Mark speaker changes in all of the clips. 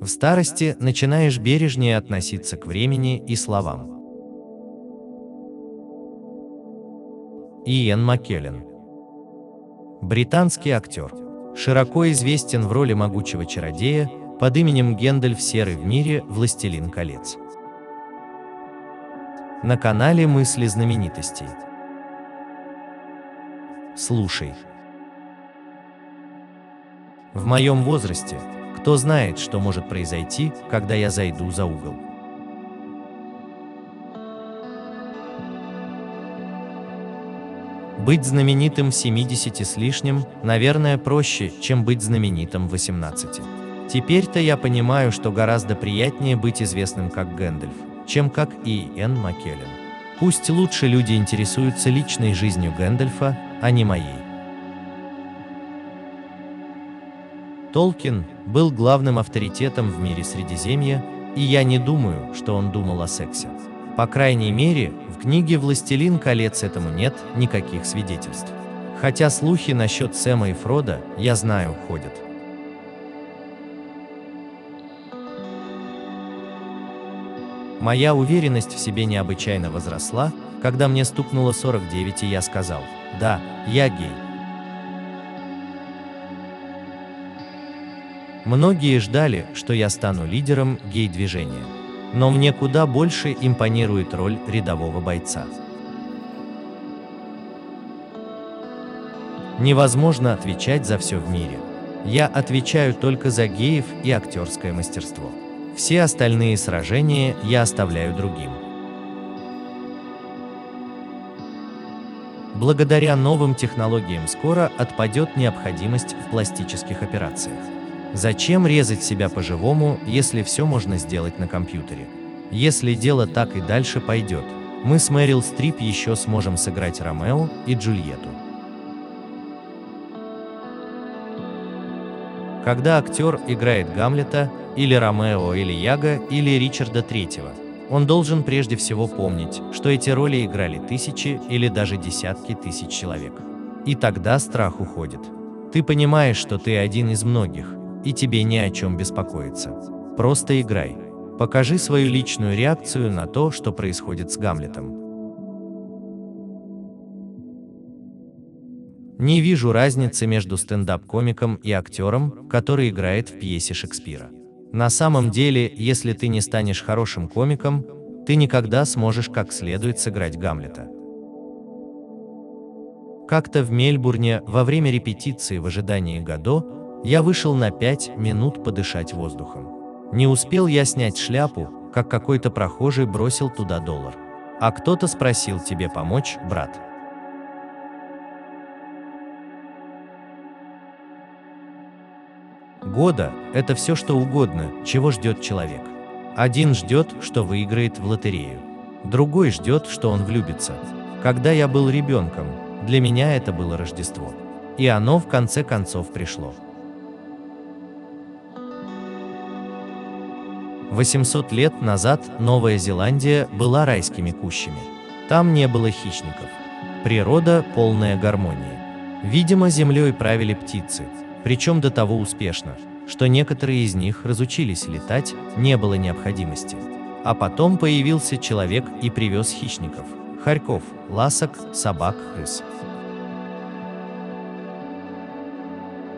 Speaker 1: В старости начинаешь бережнее относиться к времени и словам. Иэн Маккеллен Британский актер. Широко известен в роли могучего чародея под именем Гендальф Серый в мире «Властелин колец». На канале «Мысли знаменитостей». Слушай. В моем возрасте кто знает, что может произойти, когда я зайду за угол. Быть знаменитым в 70 с лишним, наверное, проще, чем быть знаменитым в 18. Теперь-то я понимаю, что гораздо приятнее быть известным как Гэндальф, чем как И.Н. Маккеллен. Пусть лучше люди интересуются личной жизнью Гэндальфа, а не моей. Толкин был главным авторитетом в мире Средиземья, и я не думаю, что он думал о сексе. По крайней мере, в книге «Властелин колец» этому нет никаких свидетельств. Хотя слухи насчет Сэма и Фрода, я знаю, ходят. Моя уверенность в себе необычайно возросла, когда мне стукнуло 49 и я сказал, да, я гей. Многие ждали, что я стану лидером гей-движения. Но мне куда больше импонирует роль рядового бойца. Невозможно отвечать за все в мире. Я отвечаю только за геев и актерское мастерство. Все остальные сражения я оставляю другим. Благодаря новым технологиям скоро отпадет необходимость в пластических операциях. Зачем резать себя по-живому, если все можно сделать на компьютере? Если дело так и дальше пойдет, мы с Мэрил Стрип еще сможем сыграть Ромео и Джульетту. Когда актер играет Гамлета, или Ромео, или Яга, или Ричарда Третьего, он должен прежде всего помнить, что эти роли играли тысячи или даже десятки тысяч человек. И тогда страх уходит. Ты понимаешь, что ты один из многих, и тебе не о чем беспокоиться. Просто играй. Покажи свою личную реакцию на то, что происходит с Гамлетом. Не вижу разницы между стендап-комиком и актером, который играет в пьесе Шекспира. На самом деле, если ты не станешь хорошим комиком, ты никогда сможешь как следует сыграть Гамлета. Как-то в Мельбурне во время репетиции в ожидании Годо я вышел на пять минут подышать воздухом. Не успел я снять шляпу, как какой-то прохожий бросил туда доллар. А кто-то спросил тебе помочь, брат. Года – это все, что угодно, чего ждет человек. Один ждет, что выиграет в лотерею. Другой ждет, что он влюбится. Когда я был ребенком, для меня это было Рождество. И оно в конце концов пришло. 800 лет назад Новая Зеландия была райскими кущами. Там не было хищников. Природа – полная гармония. Видимо, землей правили птицы, причем до того успешно, что некоторые из них разучились летать, не было необходимости. А потом появился человек и привез хищников – хорьков, ласок, собак, крыс.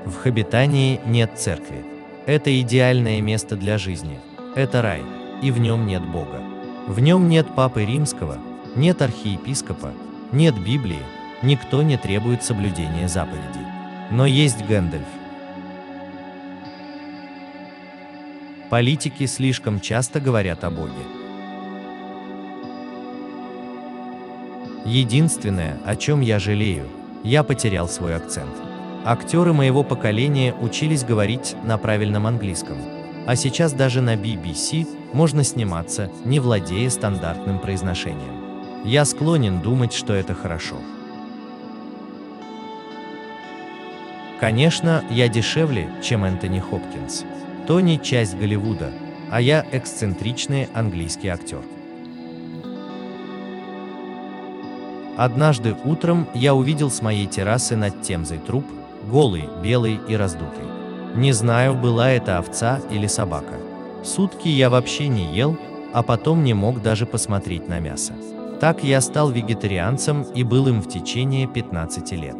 Speaker 1: В Хабитании нет церкви. Это идеальное место для жизни – это рай, и в нем нет Бога. В нем нет Папы Римского, нет архиепископа, нет Библии, никто не требует соблюдения заповедей. Но есть Гэндальф. Политики слишком часто говорят о Боге. Единственное, о чем я жалею, я потерял свой акцент. Актеры моего поколения учились говорить на правильном английском, а сейчас даже на BBC можно сниматься, не владея стандартным произношением. Я склонен думать, что это хорошо. Конечно, я дешевле, чем Энтони Хопкинс. Тони – часть Голливуда, а я эксцентричный английский актер. Однажды утром я увидел с моей террасы над Темзой труп, голый, белый и раздутый. Не знаю, была это овца или собака. Сутки я вообще не ел, а потом не мог даже посмотреть на мясо. Так я стал вегетарианцем и был им в течение 15 лет.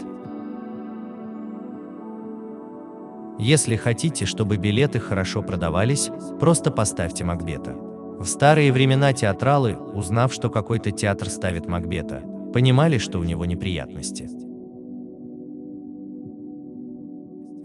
Speaker 1: Если хотите, чтобы билеты хорошо продавались, просто поставьте Макбета. В старые времена театралы, узнав, что какой-то театр ставит Макбета, понимали, что у него неприятности.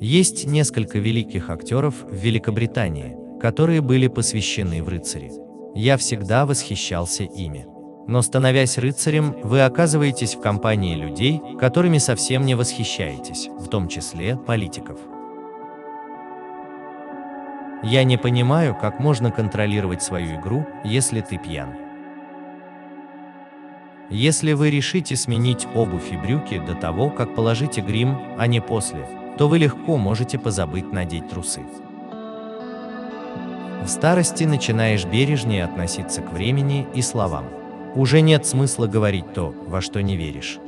Speaker 1: Есть несколько великих актеров в Великобритании, которые были посвящены в рыцари. Я всегда восхищался ими. Но становясь рыцарем, вы оказываетесь в компании людей, которыми совсем не восхищаетесь, в том числе политиков. Я не понимаю, как можно контролировать свою игру, если ты пьян. Если вы решите сменить обувь и брюки до того, как положите грим, а не после, то вы легко можете позабыть надеть трусы. В старости начинаешь бережнее относиться к времени и словам. Уже нет смысла говорить то, во что не веришь.